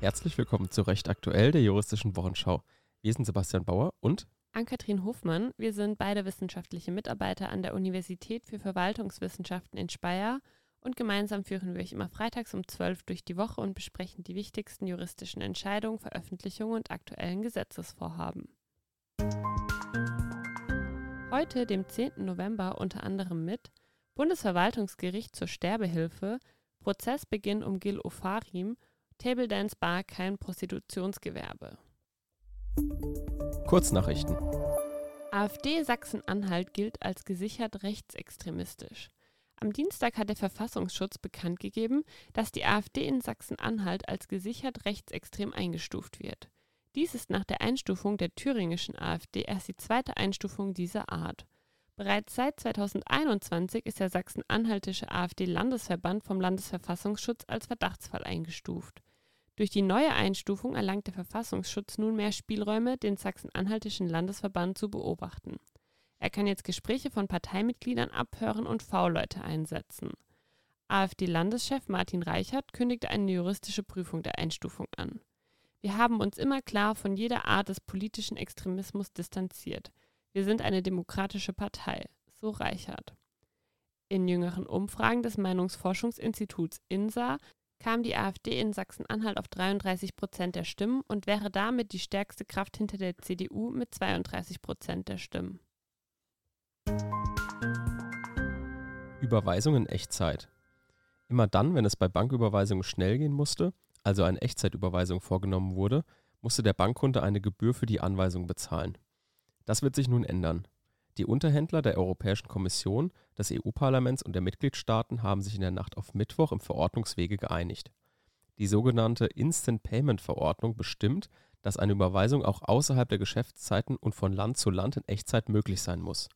Herzlich willkommen zu Recht Aktuell, der juristischen Wochenschau. Wir sind Sebastian Bauer und Ann-Kathrin Hofmann. Wir sind beide wissenschaftliche Mitarbeiter an der Universität für Verwaltungswissenschaften in Speyer und gemeinsam führen wir euch immer freitags um 12 durch die Woche und besprechen die wichtigsten juristischen Entscheidungen, Veröffentlichungen und aktuellen Gesetzesvorhaben. Heute, dem 10. November, unter anderem mit Bundesverwaltungsgericht zur Sterbehilfe, Prozessbeginn um Gil Ofarim Table Dance Bar kein Prostitutionsgewerbe. Kurznachrichten. AfD Sachsen-Anhalt gilt als gesichert rechtsextremistisch. Am Dienstag hat der Verfassungsschutz bekannt gegeben, dass die AfD in Sachsen-Anhalt als gesichert rechtsextrem eingestuft wird. Dies ist nach der Einstufung der thüringischen AfD erst die zweite Einstufung dieser Art. Bereits seit 2021 ist der sachsen-anhaltische AfD-Landesverband vom Landesverfassungsschutz als Verdachtsfall eingestuft. Durch die neue Einstufung erlangt der Verfassungsschutz nun mehr Spielräume, den Sachsen-Anhaltischen Landesverband zu beobachten. Er kann jetzt Gespräche von Parteimitgliedern abhören und V-Leute einsetzen. AfD-Landeschef Martin Reichert kündigte eine juristische Prüfung der Einstufung an. Wir haben uns immer klar von jeder Art des politischen Extremismus distanziert. Wir sind eine demokratische Partei, so Reichert. In jüngeren Umfragen des Meinungsforschungsinstituts INSA kam die AfD in Sachsen-Anhalt auf 33 Prozent der Stimmen und wäre damit die stärkste Kraft hinter der CDU mit 32 Prozent der Stimmen. Überweisung in Echtzeit. Immer dann, wenn es bei Banküberweisungen schnell gehen musste, also eine Echtzeitüberweisung vorgenommen wurde, musste der Bankkunde eine Gebühr für die Anweisung bezahlen. Das wird sich nun ändern. Die Unterhändler der Europäischen Kommission, des EU-Parlaments und der Mitgliedstaaten haben sich in der Nacht auf Mittwoch im Verordnungswege geeinigt. Die sogenannte Instant-Payment-Verordnung bestimmt, dass eine Überweisung auch außerhalb der Geschäftszeiten und von Land zu Land in Echtzeit möglich sein muss.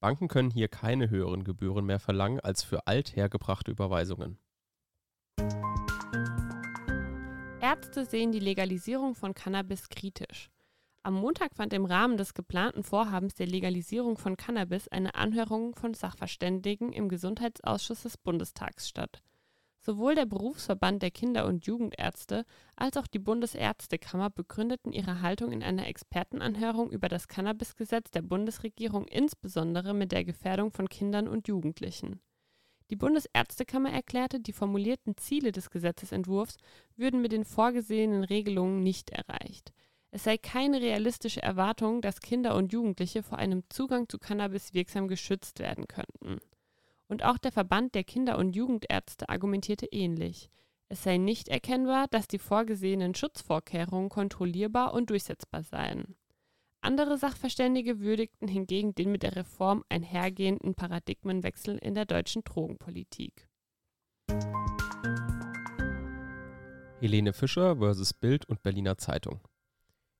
Banken können hier keine höheren Gebühren mehr verlangen als für althergebrachte Überweisungen. Ärzte sehen die Legalisierung von Cannabis kritisch. Am Montag fand im Rahmen des geplanten Vorhabens der Legalisierung von Cannabis eine Anhörung von Sachverständigen im Gesundheitsausschuss des Bundestags statt. Sowohl der Berufsverband der Kinder- und Jugendärzte als auch die Bundesärztekammer begründeten ihre Haltung in einer Expertenanhörung über das Cannabisgesetz der Bundesregierung insbesondere mit der Gefährdung von Kindern und Jugendlichen. Die Bundesärztekammer erklärte, die formulierten Ziele des Gesetzesentwurfs würden mit den vorgesehenen Regelungen nicht erreicht. Es sei keine realistische Erwartung, dass Kinder und Jugendliche vor einem Zugang zu Cannabis wirksam geschützt werden könnten. Und auch der Verband der Kinder- und Jugendärzte argumentierte ähnlich. Es sei nicht erkennbar, dass die vorgesehenen Schutzvorkehrungen kontrollierbar und durchsetzbar seien. Andere Sachverständige würdigten hingegen den mit der Reform einhergehenden Paradigmenwechsel in der deutschen Drogenpolitik. Helene Fischer versus Bild und Berliner Zeitung.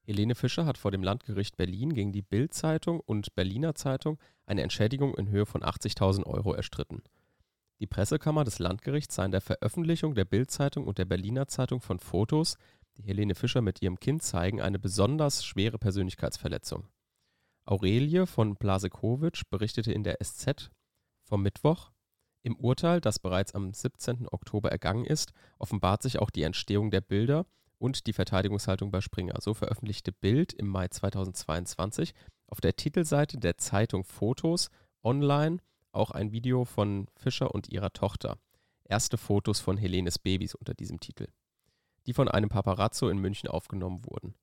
Helene Fischer hat vor dem Landgericht Berlin gegen die Bild-Zeitung und Berliner Zeitung eine Entschädigung in Höhe von 80.000 Euro erstritten. Die Pressekammer des Landgerichts sah in der Veröffentlichung der Bild-Zeitung und der Berliner Zeitung von Fotos, die Helene Fischer mit ihrem Kind zeigen, eine besonders schwere Persönlichkeitsverletzung. Aurelie von Blasekowitsch berichtete in der SZ vom Mittwoch, im Urteil, das bereits am 17. Oktober ergangen ist, offenbart sich auch die Entstehung der Bilder und die Verteidigungshaltung bei Springer. So veröffentlichte Bild im Mai 2022 auf der Titelseite der Zeitung Fotos online auch ein Video von Fischer und ihrer Tochter. Erste Fotos von Helenes Babys unter diesem Titel, die von einem Paparazzo in München aufgenommen wurden.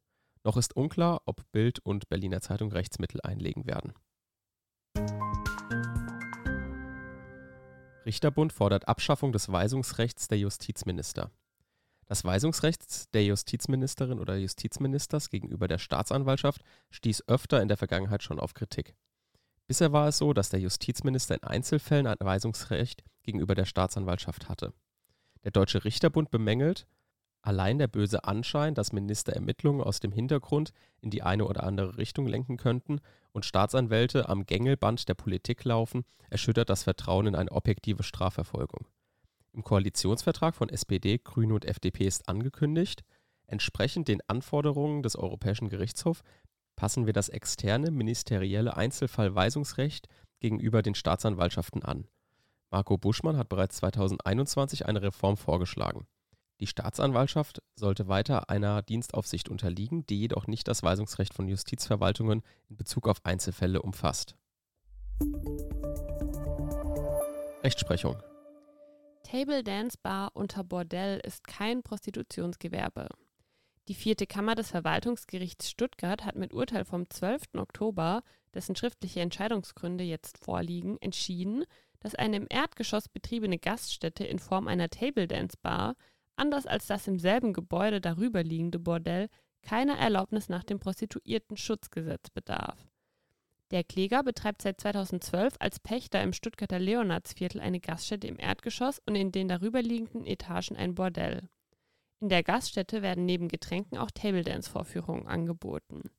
Noch ist unklar, ob Bild und Berliner Zeitung Rechtsmittel einlegen werden. Richterbund fordert Abschaffung des Weisungsrechts der Justizminister. Das Weisungsrecht der Justizministerin oder Justizministers gegenüber der Staatsanwaltschaft stieß öfter in der Vergangenheit schon auf Kritik. Bisher war es so, dass der Justizminister in Einzelfällen ein Weisungsrecht gegenüber der Staatsanwaltschaft hatte. Der Deutsche Richterbund bemängelt, allein der böse Anschein, dass Minister Ermittlungen aus dem Hintergrund in die eine oder andere Richtung lenken könnten und Staatsanwälte am Gängelband der Politik laufen, erschüttert das Vertrauen in eine objektive Strafverfolgung. Im Koalitionsvertrag von SPD, Grüne und FDP ist angekündigt, entsprechend den Anforderungen des Europäischen Gerichtshofs passen wir das externe ministerielle Einzelfallweisungsrecht gegenüber den Staatsanwaltschaften an. Marco Buschmann hat bereits 2021 eine Reform vorgeschlagen. Die Staatsanwaltschaft sollte weiter einer Dienstaufsicht unterliegen, die jedoch nicht das Weisungsrecht von Justizverwaltungen in Bezug auf Einzelfälle umfasst. Rechtsprechung Table Dance Bar unter Bordell ist kein Prostitutionsgewerbe. Die vierte Kammer des Verwaltungsgerichts Stuttgart hat mit Urteil vom 12. Oktober, dessen schriftliche Entscheidungsgründe jetzt vorliegen, entschieden, dass eine im Erdgeschoss betriebene Gaststätte in Form einer Table Dance Bar, anders als das im selben Gebäude darüber liegende Bordell, keiner Erlaubnis nach dem Prostituiertenschutzgesetz bedarf. Der Kläger betreibt seit 2012 als Pächter im Stuttgarter Leonardsviertel eine Gaststätte im Erdgeschoss und in den darüberliegenden Etagen ein Bordell. In der Gaststätte werden neben Getränken auch Table-Dance-Vorführungen angeboten.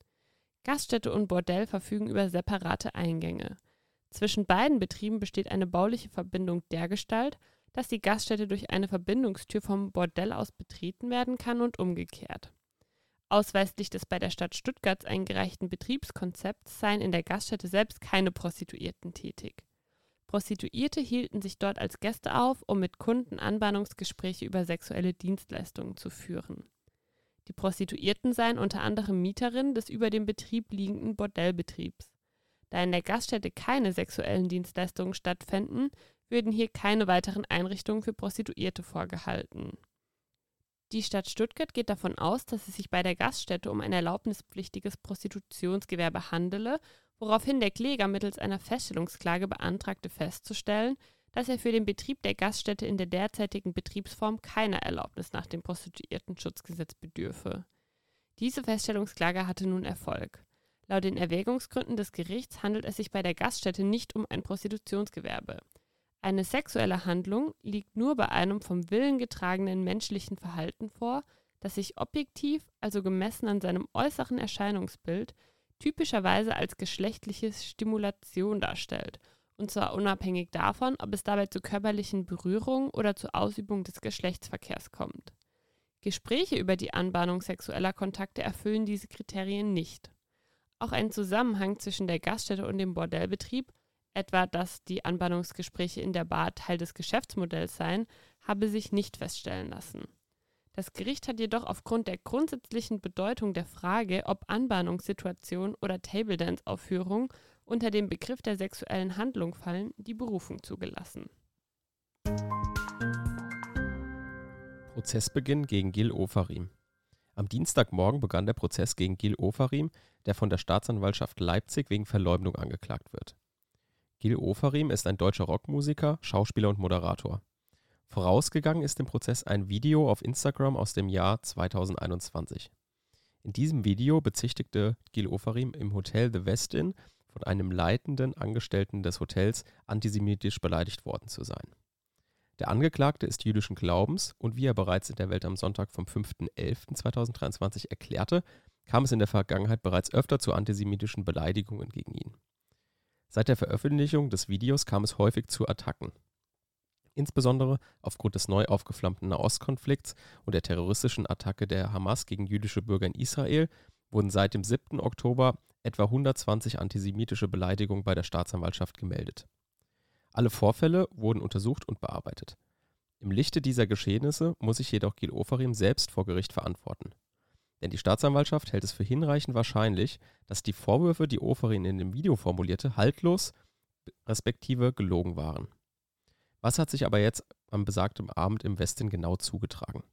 Gaststätte und Bordell verfügen über separate Eingänge. Zwischen beiden Betrieben besteht eine bauliche Verbindung dergestalt, dass die Gaststätte durch eine Verbindungstür vom Bordell aus betreten werden kann und umgekehrt. Ausweislich des bei der Stadt Stuttgart eingereichten Betriebskonzepts seien in der Gaststätte selbst keine Prostituierten tätig. Prostituierte hielten sich dort als Gäste auf, um mit Kunden Anbahnungsgespräche über sexuelle Dienstleistungen zu führen. Die Prostituierten seien unter anderem Mieterinnen des über dem Betrieb liegenden Bordellbetriebs. Da in der Gaststätte keine sexuellen Dienstleistungen stattfänden, würden hier keine weiteren Einrichtungen für Prostituierte vorgehalten. Die Stadt Stuttgart geht davon aus, dass es sich bei der Gaststätte um ein erlaubnispflichtiges Prostitutionsgewerbe handele, woraufhin der Kläger mittels einer Feststellungsklage beantragte festzustellen, dass er für den Betrieb der Gaststätte in der derzeitigen Betriebsform keiner Erlaubnis nach dem Prostituiertenschutzgesetz bedürfe. Diese Feststellungsklage hatte nun Erfolg. Laut den Erwägungsgründen des Gerichts handelt es sich bei der Gaststätte nicht um ein Prostitutionsgewerbe. Eine sexuelle Handlung liegt nur bei einem vom Willen getragenen menschlichen Verhalten vor, das sich objektiv, also gemessen an seinem äußeren Erscheinungsbild, typischerweise als geschlechtliche Stimulation darstellt, und zwar unabhängig davon, ob es dabei zu körperlichen Berührungen oder zur Ausübung des Geschlechtsverkehrs kommt. Gespräche über die Anbahnung sexueller Kontakte erfüllen diese Kriterien nicht. Auch ein Zusammenhang zwischen der Gaststätte und dem Bordellbetrieb etwa dass die Anbahnungsgespräche in der Bar Teil des Geschäftsmodells seien, habe sich nicht feststellen lassen. Das Gericht hat jedoch aufgrund der grundsätzlichen Bedeutung der Frage, ob Anbahnungssituation oder Table Dance Aufführung unter den Begriff der sexuellen Handlung fallen, die Berufung zugelassen. Prozessbeginn gegen Gil Ofarim. Am Dienstagmorgen begann der Prozess gegen Gil Ofarim, der von der Staatsanwaltschaft Leipzig wegen Verleumdung angeklagt wird. Gil Ofarim ist ein deutscher Rockmusiker, Schauspieler und Moderator. Vorausgegangen ist dem Prozess ein Video auf Instagram aus dem Jahr 2021. In diesem Video bezichtigte Gil Ofarim im Hotel The Westin von einem leitenden Angestellten des Hotels antisemitisch beleidigt worden zu sein. Der Angeklagte ist jüdischen Glaubens und wie er bereits in der Welt am Sonntag vom 5.11.2023 erklärte, kam es in der Vergangenheit bereits öfter zu antisemitischen Beleidigungen gegen ihn. Seit der Veröffentlichung des Videos kam es häufig zu Attacken. Insbesondere aufgrund des neu aufgeflammten Nahostkonflikts und der terroristischen Attacke der Hamas gegen jüdische Bürger in Israel wurden seit dem 7. Oktober etwa 120 antisemitische Beleidigungen bei der Staatsanwaltschaft gemeldet. Alle Vorfälle wurden untersucht und bearbeitet. Im Lichte dieser Geschehnisse muss sich jedoch Gil Ofarim selbst vor Gericht verantworten. Denn die Staatsanwaltschaft hält es für hinreichend wahrscheinlich, dass die Vorwürfe, die Oferin in dem Video formulierte, haltlos respektive gelogen waren. Was hat sich aber jetzt am besagten Abend im Westen genau zugetragen?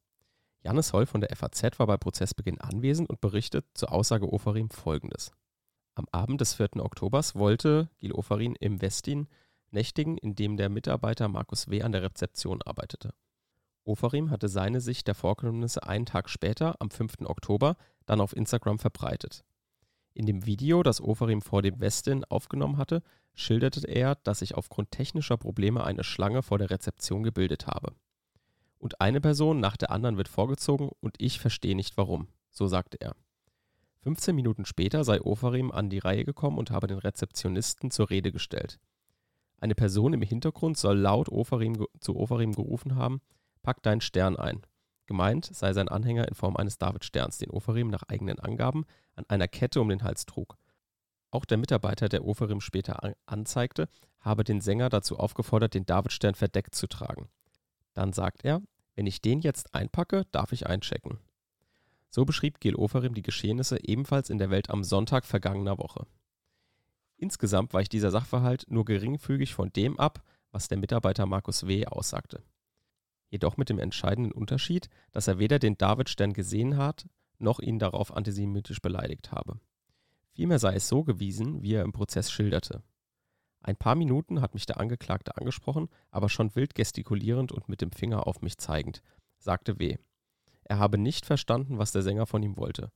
Jannis Holl von der FAZ war bei Prozessbeginn anwesend und berichtet zur Aussage Oferim folgendes. Am Abend des 4. Oktobers wollte Gil Oferin im Westin nächtigen, in dem der Mitarbeiter Markus W. an der Rezeption arbeitete. Ofarim hatte seine Sicht der Vorkommnisse einen Tag später, am 5. Oktober, dann auf Instagram verbreitet. In dem Video, das Ofarim vor dem Westin aufgenommen hatte, schilderte er, dass sich aufgrund technischer Probleme eine Schlange vor der Rezeption gebildet habe. Und eine Person nach der anderen wird vorgezogen und ich verstehe nicht warum, so sagte er. 15 Minuten später sei Ofarim an die Reihe gekommen und habe den Rezeptionisten zur Rede gestellt. Eine Person im Hintergrund soll laut Ofarim, zu Ofarim gerufen haben, Pack deinen Stern ein. Gemeint sei sein Anhänger in Form eines Davidsterns, den Oferim nach eigenen Angaben an einer Kette um den Hals trug. Auch der Mitarbeiter, der Oferim später anzeigte, habe den Sänger dazu aufgefordert, den Davidstern verdeckt zu tragen. Dann sagt er, Wenn ich den jetzt einpacke, darf ich einchecken. So beschrieb Gil Oferim die Geschehnisse ebenfalls in der Welt am Sonntag vergangener Woche. Insgesamt weicht dieser Sachverhalt nur geringfügig von dem ab, was der Mitarbeiter Markus W. aussagte. Jedoch mit dem entscheidenden Unterschied, dass er weder den Davidstern gesehen hat, noch ihn darauf antisemitisch beleidigt habe. Vielmehr sei es so gewesen, wie er im Prozess schilderte. Ein paar Minuten hat mich der Angeklagte angesprochen, aber schon wild gestikulierend und mit dem Finger auf mich zeigend, sagte W. Er habe nicht verstanden, was der Sänger von ihm wollte.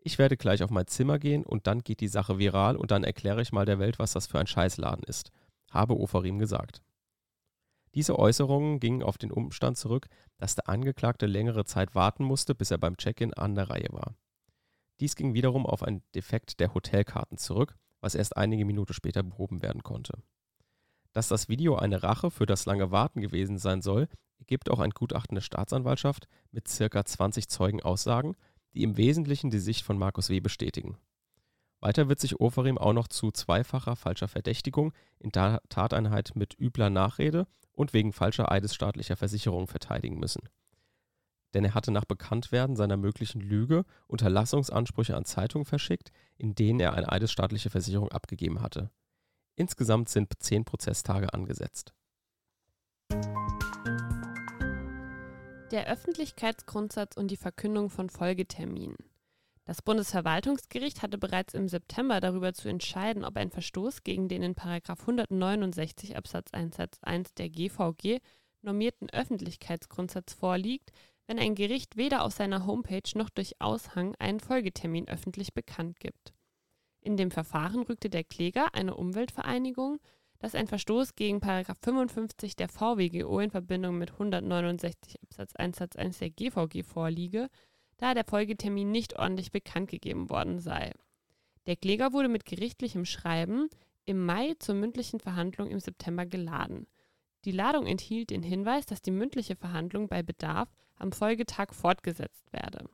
Ich werde gleich auf mein Zimmer gehen und dann geht die Sache viral und dann erkläre ich mal der Welt, was das für ein Scheißladen ist, habe Ofarim gesagt. Diese Äußerungen gingen auf den Umstand zurück, dass der Angeklagte längere Zeit warten musste, bis er beim Check-in an der Reihe war. Dies ging wiederum auf einen Defekt der Hotelkarten zurück, was erst einige Minuten später behoben werden konnte. Dass das Video eine Rache für das lange Warten gewesen sein soll, gibt auch ein Gutachten der Staatsanwaltschaft mit circa 20 Zeugenaussagen, die im Wesentlichen die Sicht von Markus W. bestätigen. Weiter wird sich Oferim auch noch zu zweifacher falscher Verdächtigung in Tateinheit mit übler Nachrede und wegen falscher eidesstaatlicher Versicherung verteidigen müssen. Denn er hatte nach Bekanntwerden seiner möglichen Lüge Unterlassungsansprüche an Zeitungen verschickt, in denen er eine eidesstaatliche Versicherung abgegeben hatte. Insgesamt sind zehn Prozesstage angesetzt. Der Öffentlichkeitsgrundsatz und die Verkündung von Folgeterminen. Das Bundesverwaltungsgericht hatte bereits im September darüber zu entscheiden, ob ein Verstoß gegen den in 169 Absatz 1 Satz 1 der GVG normierten Öffentlichkeitsgrundsatz vorliegt, wenn ein Gericht weder auf seiner Homepage noch durch Aushang einen Folgetermin öffentlich bekannt gibt. In dem Verfahren rückte der Kläger, eine Umweltvereinigung, dass ein Verstoß gegen 55 der VWGO in Verbindung mit 169 Absatz 1 Satz 1 der GVG vorliege, da der Folgetermin nicht ordentlich bekannt gegeben worden sei. Der Kläger wurde mit gerichtlichem Schreiben im Mai zur mündlichen Verhandlung im September geladen. Die Ladung enthielt den Hinweis, dass die mündliche Verhandlung bei Bedarf am Folgetag fortgesetzt werde.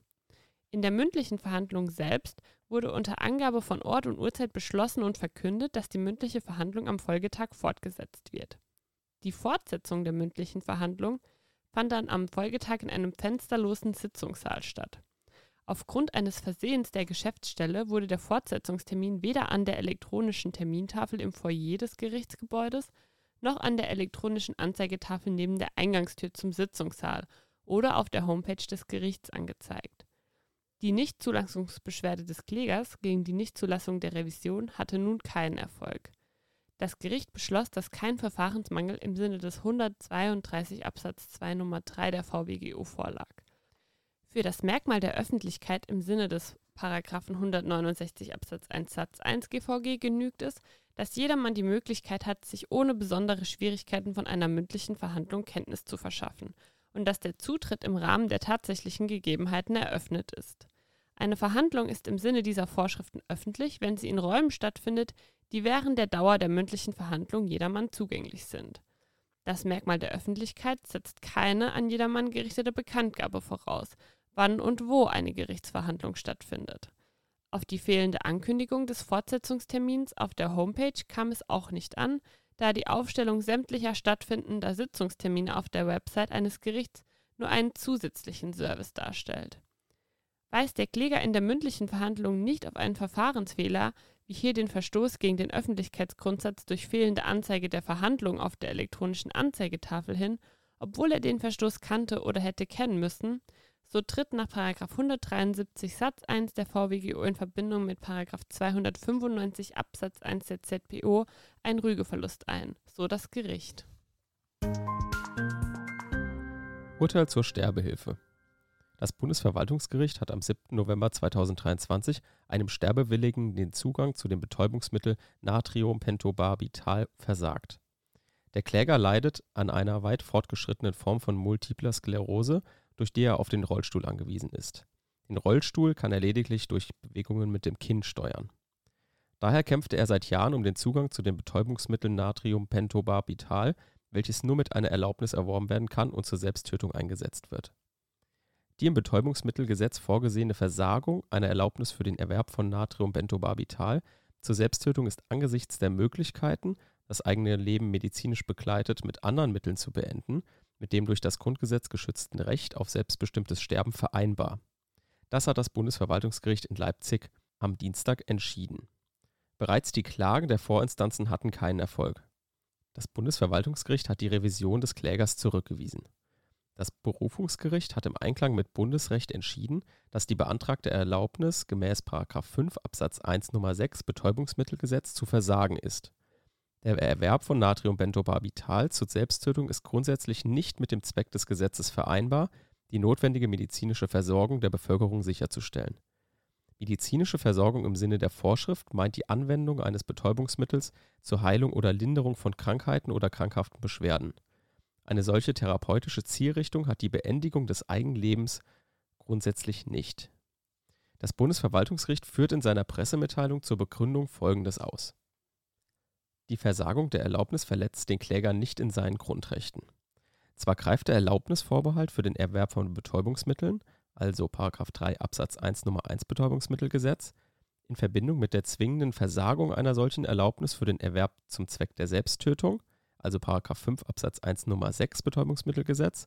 In der mündlichen Verhandlung selbst wurde unter Angabe von Ort und Uhrzeit beschlossen und verkündet, dass die mündliche Verhandlung am Folgetag fortgesetzt wird. Die Fortsetzung der mündlichen Verhandlung fand dann am Folgetag in einem fensterlosen Sitzungssaal statt. Aufgrund eines Versehens der Geschäftsstelle wurde der Fortsetzungstermin weder an der elektronischen Termintafel im Foyer des Gerichtsgebäudes noch an der elektronischen Anzeigetafel neben der Eingangstür zum Sitzungssaal oder auf der Homepage des Gerichts angezeigt. Die Nichtzulassungsbeschwerde des Klägers gegen die Nichtzulassung der Revision hatte nun keinen Erfolg. Das Gericht beschloss, dass kein Verfahrensmangel im Sinne des 132 Absatz 2 Nummer 3 der VWGO vorlag. Für das Merkmal der Öffentlichkeit im Sinne des Paragraphen 169 Absatz 1 Satz 1 GVG genügt es, dass jedermann die Möglichkeit hat, sich ohne besondere Schwierigkeiten von einer mündlichen Verhandlung Kenntnis zu verschaffen und dass der Zutritt im Rahmen der tatsächlichen Gegebenheiten eröffnet ist. Eine Verhandlung ist im Sinne dieser Vorschriften öffentlich, wenn sie in Räumen stattfindet, die während der Dauer der mündlichen Verhandlung jedermann zugänglich sind. Das Merkmal der Öffentlichkeit setzt keine an jedermann gerichtete Bekanntgabe voraus, wann und wo eine Gerichtsverhandlung stattfindet. Auf die fehlende Ankündigung des Fortsetzungstermins auf der Homepage kam es auch nicht an, da die Aufstellung sämtlicher stattfindender Sitzungstermine auf der Website eines Gerichts nur einen zusätzlichen Service darstellt. Weist der Kläger in der mündlichen Verhandlung nicht auf einen Verfahrensfehler, wie hier den Verstoß gegen den Öffentlichkeitsgrundsatz durch fehlende Anzeige der Verhandlung auf der elektronischen Anzeigetafel hin, obwohl er den Verstoß kannte oder hätte kennen müssen, so tritt nach 173 Satz 1 der VWGO in Verbindung mit 295 Absatz 1 der ZPO ein Rügeverlust ein, so das Gericht. Urteil zur Sterbehilfe. Das Bundesverwaltungsgericht hat am 7. November 2023 einem Sterbewilligen den Zugang zu dem Betäubungsmittel Natriumpentobarbital versagt. Der Kläger leidet an einer weit fortgeschrittenen Form von multipler Sklerose, durch die er auf den Rollstuhl angewiesen ist. Den Rollstuhl kann er lediglich durch Bewegungen mit dem Kinn steuern. Daher kämpfte er seit Jahren um den Zugang zu dem Betäubungsmittel Natriumpentobarbital, welches nur mit einer Erlaubnis erworben werden kann und zur Selbsttötung eingesetzt wird. Die im Betäubungsmittelgesetz vorgesehene Versagung einer Erlaubnis für den Erwerb von Natriumbentobarbital zur Selbsttötung ist angesichts der Möglichkeiten, das eigene Leben medizinisch begleitet mit anderen Mitteln zu beenden, mit dem durch das Grundgesetz geschützten Recht auf selbstbestimmtes Sterben vereinbar. Das hat das Bundesverwaltungsgericht in Leipzig am Dienstag entschieden. Bereits die Klagen der Vorinstanzen hatten keinen Erfolg. Das Bundesverwaltungsgericht hat die Revision des Klägers zurückgewiesen. Das Berufungsgericht hat im Einklang mit Bundesrecht entschieden, dass die beantragte Erlaubnis gemäß 5 Absatz 1 Nummer 6 Betäubungsmittelgesetz zu versagen ist. Der Erwerb von Natriumbentobarbital zur Selbsttötung ist grundsätzlich nicht mit dem Zweck des Gesetzes vereinbar, die notwendige medizinische Versorgung der Bevölkerung sicherzustellen. Medizinische Versorgung im Sinne der Vorschrift meint die Anwendung eines Betäubungsmittels zur Heilung oder Linderung von Krankheiten oder krankhaften Beschwerden. Eine solche therapeutische Zielrichtung hat die Beendigung des Eigenlebens grundsätzlich nicht. Das Bundesverwaltungsgericht führt in seiner Pressemitteilung zur Begründung Folgendes aus. Die Versagung der Erlaubnis verletzt den Kläger nicht in seinen Grundrechten. Zwar greift der Erlaubnisvorbehalt für den Erwerb von Betäubungsmitteln, also 3 Absatz 1 Nummer 1 Betäubungsmittelgesetz, in Verbindung mit der zwingenden Versagung einer solchen Erlaubnis für den Erwerb zum Zweck der Selbsttötung, also 5 Absatz 1 Nummer 6 Betäubungsmittelgesetz,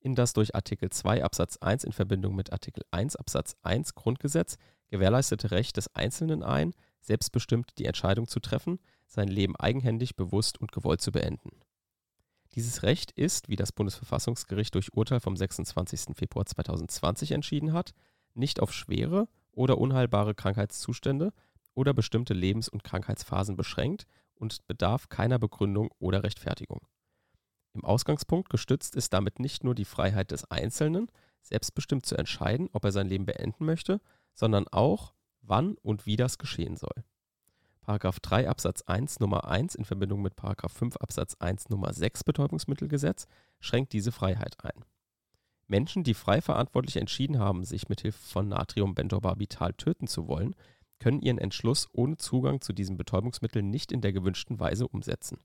in das durch Artikel 2 Absatz 1 in Verbindung mit Artikel 1 Absatz 1 Grundgesetz gewährleistete Recht des Einzelnen ein, selbstbestimmt die Entscheidung zu treffen, sein Leben eigenhändig, bewusst und gewollt zu beenden. Dieses Recht ist, wie das Bundesverfassungsgericht durch Urteil vom 26. Februar 2020 entschieden hat, nicht auf schwere oder unheilbare Krankheitszustände oder bestimmte Lebens- und Krankheitsphasen beschränkt und bedarf keiner Begründung oder Rechtfertigung. Im Ausgangspunkt gestützt ist damit nicht nur die Freiheit des Einzelnen, selbstbestimmt zu entscheiden, ob er sein Leben beenden möchte, sondern auch, wann und wie das geschehen soll. Paragraph 3 Absatz 1 Nummer 1 in Verbindung mit Paragraph 5 Absatz 1 Nummer 6 Betäubungsmittelgesetz schränkt diese Freiheit ein. Menschen, die frei verantwortlich entschieden haben, sich mit Hilfe von Natriumbentorbarbital töten zu wollen, können ihren Entschluss ohne Zugang zu diesem Betäubungsmittel nicht in der gewünschten Weise umsetzen.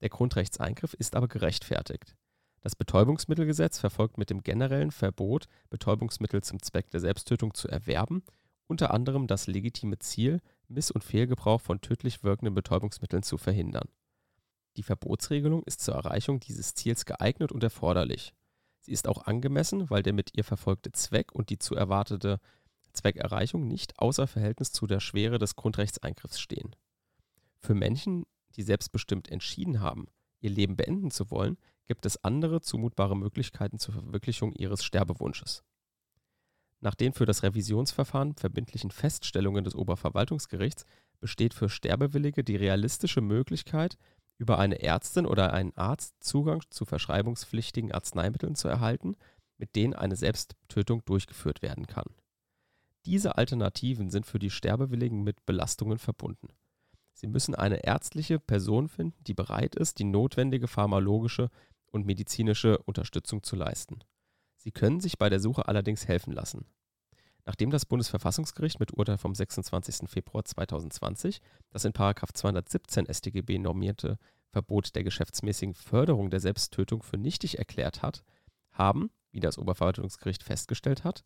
Der Grundrechtseingriff ist aber gerechtfertigt. Das Betäubungsmittelgesetz verfolgt mit dem generellen Verbot, Betäubungsmittel zum Zweck der Selbsttötung zu erwerben, unter anderem das legitime Ziel, Miss- und Fehlgebrauch von tödlich wirkenden Betäubungsmitteln zu verhindern. Die Verbotsregelung ist zur Erreichung dieses Ziels geeignet und erforderlich. Sie ist auch angemessen, weil der mit ihr verfolgte Zweck und die zu erwartete Zweckerreichung nicht außer Verhältnis zu der Schwere des Grundrechtseingriffs stehen. Für Menschen, die selbstbestimmt entschieden haben, ihr Leben beenden zu wollen, gibt es andere zumutbare Möglichkeiten zur Verwirklichung ihres Sterbewunsches. Nach den für das Revisionsverfahren verbindlichen Feststellungen des Oberverwaltungsgerichts besteht für Sterbewillige die realistische Möglichkeit, über eine Ärztin oder einen Arzt Zugang zu verschreibungspflichtigen Arzneimitteln zu erhalten, mit denen eine Selbsttötung durchgeführt werden kann. Diese Alternativen sind für die Sterbewilligen mit Belastungen verbunden. Sie müssen eine ärztliche Person finden, die bereit ist, die notwendige pharmakologische und medizinische Unterstützung zu leisten. Sie können sich bei der Suche allerdings helfen lassen. Nachdem das Bundesverfassungsgericht mit Urteil vom 26. Februar 2020 das in 217 StGB normierte Verbot der geschäftsmäßigen Förderung der Selbsttötung für nichtig erklärt hat, haben, wie das Oberverwaltungsgericht festgestellt hat,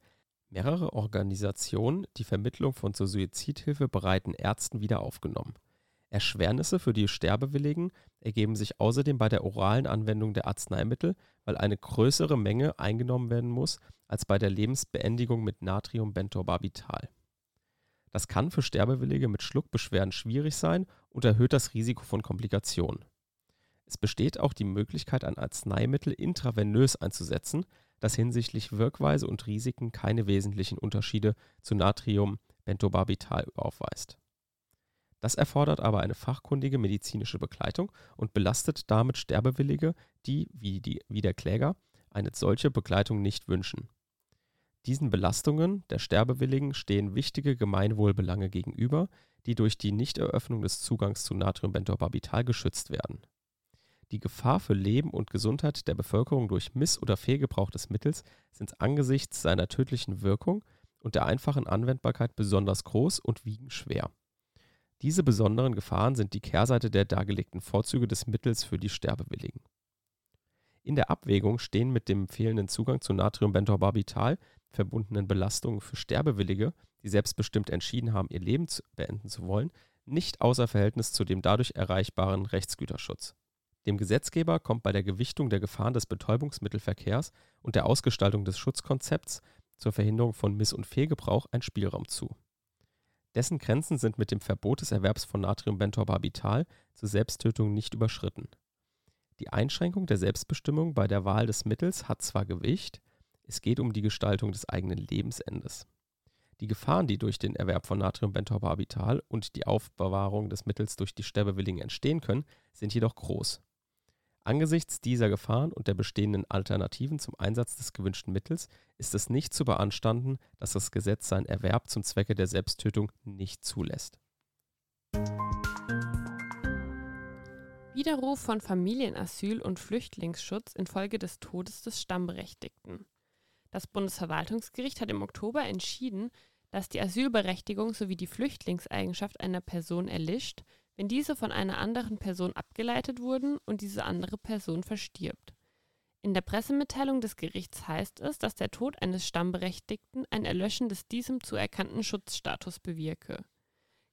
mehrere Organisationen die Vermittlung von zur Suizidhilfe bereiten Ärzten wieder aufgenommen. Erschwernisse für die Sterbewilligen ergeben sich außerdem bei der oralen Anwendung der Arzneimittel, weil eine größere Menge eingenommen werden muss als bei der Lebensbeendigung mit Natriumbentorbarbital. Das kann für Sterbewillige mit Schluckbeschwerden schwierig sein und erhöht das Risiko von Komplikationen. Es besteht auch die Möglichkeit, ein Arzneimittel intravenös einzusetzen, das hinsichtlich Wirkweise und Risiken keine wesentlichen Unterschiede zu Natriumbentorbarbital aufweist. Das erfordert aber eine fachkundige medizinische Begleitung und belastet damit Sterbewillige, die, wie, die, wie der Kläger, eine solche Begleitung nicht wünschen. Diesen Belastungen der Sterbewilligen stehen wichtige Gemeinwohlbelange gegenüber, die durch die Nichteröffnung des Zugangs zu Natriumbentorbarbital geschützt werden. Die Gefahr für Leben und Gesundheit der Bevölkerung durch Miss- oder Fehlgebrauch des Mittels sind angesichts seiner tödlichen Wirkung und der einfachen Anwendbarkeit besonders groß und wiegen schwer. Diese besonderen Gefahren sind die Kehrseite der dargelegten Vorzüge des Mittels für die Sterbewilligen. In der Abwägung stehen mit dem fehlenden Zugang zu Natriumbentorbarbital verbundenen Belastungen für Sterbewillige, die selbstbestimmt entschieden haben, ihr Leben zu beenden zu wollen, nicht außer Verhältnis zu dem dadurch erreichbaren Rechtsgüterschutz. Dem Gesetzgeber kommt bei der Gewichtung der Gefahren des Betäubungsmittelverkehrs und der Ausgestaltung des Schutzkonzepts zur Verhinderung von Miss- und Fehlgebrauch ein Spielraum zu. Dessen Grenzen sind mit dem Verbot des Erwerbs von Natriumbentorbarbital zur Selbsttötung nicht überschritten. Die Einschränkung der Selbstbestimmung bei der Wahl des Mittels hat zwar Gewicht, es geht um die Gestaltung des eigenen Lebensendes. Die Gefahren, die durch den Erwerb von Natriumbentorbarbital und die Aufbewahrung des Mittels durch die Sterbewilligen entstehen können, sind jedoch groß. Angesichts dieser Gefahren und der bestehenden Alternativen zum Einsatz des gewünschten Mittels ist es nicht zu beanstanden, dass das Gesetz seinen Erwerb zum Zwecke der Selbsttötung nicht zulässt. Widerruf von Familienasyl und Flüchtlingsschutz infolge des Todes des Stammberechtigten. Das Bundesverwaltungsgericht hat im Oktober entschieden, dass die Asylberechtigung sowie die Flüchtlingseigenschaft einer Person erlischt, wenn diese von einer anderen Person abgeleitet wurden und diese andere Person verstirbt. In der Pressemitteilung des Gerichts heißt es, dass der Tod eines Stammberechtigten ein Erlöschen des diesem zuerkannten Schutzstatus bewirke.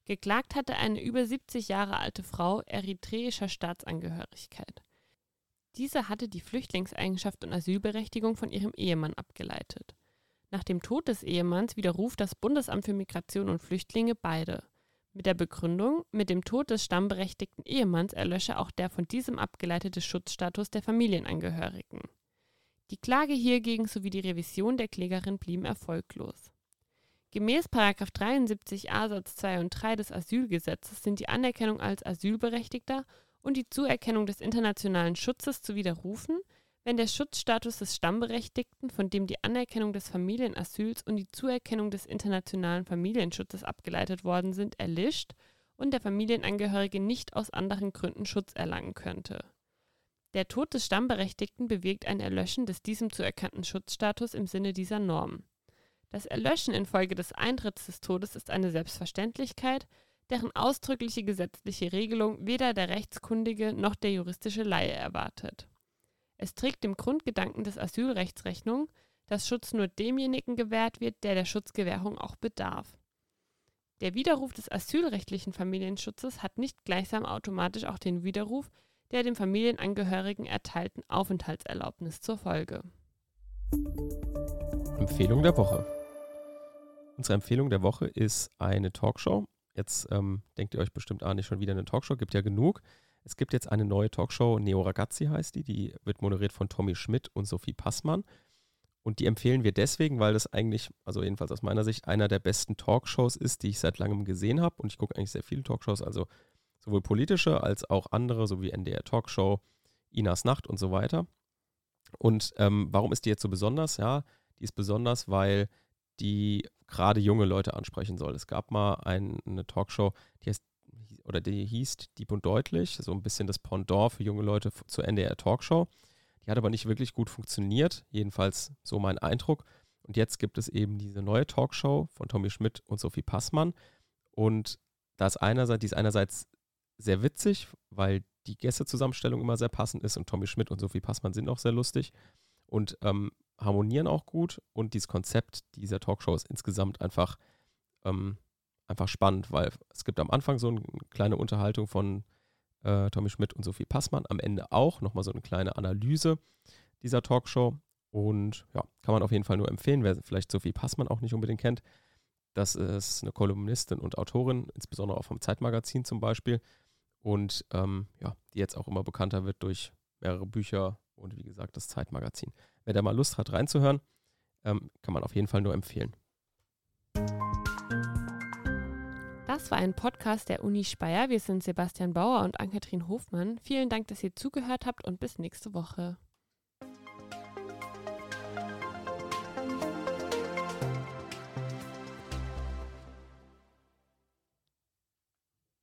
Geklagt hatte eine über 70 Jahre alte Frau eritreischer Staatsangehörigkeit. Diese hatte die Flüchtlingseigenschaft und Asylberechtigung von ihrem Ehemann abgeleitet. Nach dem Tod des Ehemanns widerruft das Bundesamt für Migration und Flüchtlinge beide mit der Begründung, mit dem Tod des stammberechtigten Ehemanns erlösche auch der von diesem abgeleitete Schutzstatus der Familienangehörigen. Die Klage hiergegen sowie die Revision der Klägerin blieben erfolglos. Gemäß 73a Satz 2 und 3 des Asylgesetzes sind die Anerkennung als Asylberechtigter und die Zuerkennung des internationalen Schutzes zu widerrufen, wenn der Schutzstatus des Stammberechtigten, von dem die Anerkennung des Familienasyls und die Zuerkennung des internationalen Familienschutzes abgeleitet worden sind, erlischt und der Familienangehörige nicht aus anderen Gründen Schutz erlangen könnte. Der Tod des Stammberechtigten bewirkt ein Erlöschen des diesem zu erkannten Schutzstatus im Sinne dieser Norm. Das Erlöschen infolge des Eintritts des Todes ist eine Selbstverständlichkeit, deren ausdrückliche gesetzliche Regelung weder der Rechtskundige noch der juristische Laie erwartet. Es trägt dem Grundgedanken des Asylrechts Rechnung, dass Schutz nur demjenigen gewährt wird, der der Schutzgewährung auch bedarf. Der Widerruf des asylrechtlichen Familienschutzes hat nicht gleichsam automatisch auch den Widerruf der dem Familienangehörigen erteilten Aufenthaltserlaubnis zur Folge. Empfehlung der Woche. Unsere Empfehlung der Woche ist eine Talkshow. Jetzt ähm, denkt ihr euch bestimmt, ah, nicht schon wieder eine Talkshow, gibt ja genug. Es gibt jetzt eine neue Talkshow, Neo Ragazzi heißt die, die wird moderiert von Tommy Schmidt und Sophie Passmann. Und die empfehlen wir deswegen, weil das eigentlich, also jedenfalls aus meiner Sicht, einer der besten Talkshows ist, die ich seit langem gesehen habe. Und ich gucke eigentlich sehr viele Talkshows, also sowohl politische als auch andere, so wie NDR Talkshow, Inas Nacht und so weiter. Und ähm, warum ist die jetzt so besonders? Ja, die ist besonders, weil die gerade junge Leute ansprechen soll. Es gab mal ein, eine Talkshow, die heißt oder die hieß Dieb und Deutlich, so ein bisschen das Pendant für junge Leute zur NDR Talkshow. Die hat aber nicht wirklich gut funktioniert, jedenfalls so mein Eindruck. Und jetzt gibt es eben diese neue Talkshow von Tommy Schmidt und Sophie Passmann. Und da ist einerseits, die ist einerseits sehr witzig, weil die Gästezusammenstellung immer sehr passend ist und Tommy Schmidt und Sophie Passmann sind auch sehr lustig und ähm, harmonieren auch gut. Und dieses Konzept dieser Talkshow ist insgesamt einfach ähm, einfach spannend, weil es gibt am Anfang so eine kleine Unterhaltung von äh, Tommy Schmidt und Sophie Passmann, am Ende auch nochmal so eine kleine Analyse dieser Talkshow. Und ja, kann man auf jeden Fall nur empfehlen, wer vielleicht Sophie Passmann auch nicht unbedingt kennt. Das ist eine Kolumnistin und Autorin, insbesondere auch vom Zeitmagazin zum Beispiel. Und ähm, ja, die jetzt auch immer bekannter wird durch mehrere Bücher und wie gesagt das Zeitmagazin. Wer da mal Lust hat reinzuhören, ähm, kann man auf jeden Fall nur empfehlen. Das war ein Podcast der Uni Speyer. Wir sind Sebastian Bauer und Ann-Kathrin Hofmann. Vielen Dank, dass ihr zugehört habt und bis nächste Woche.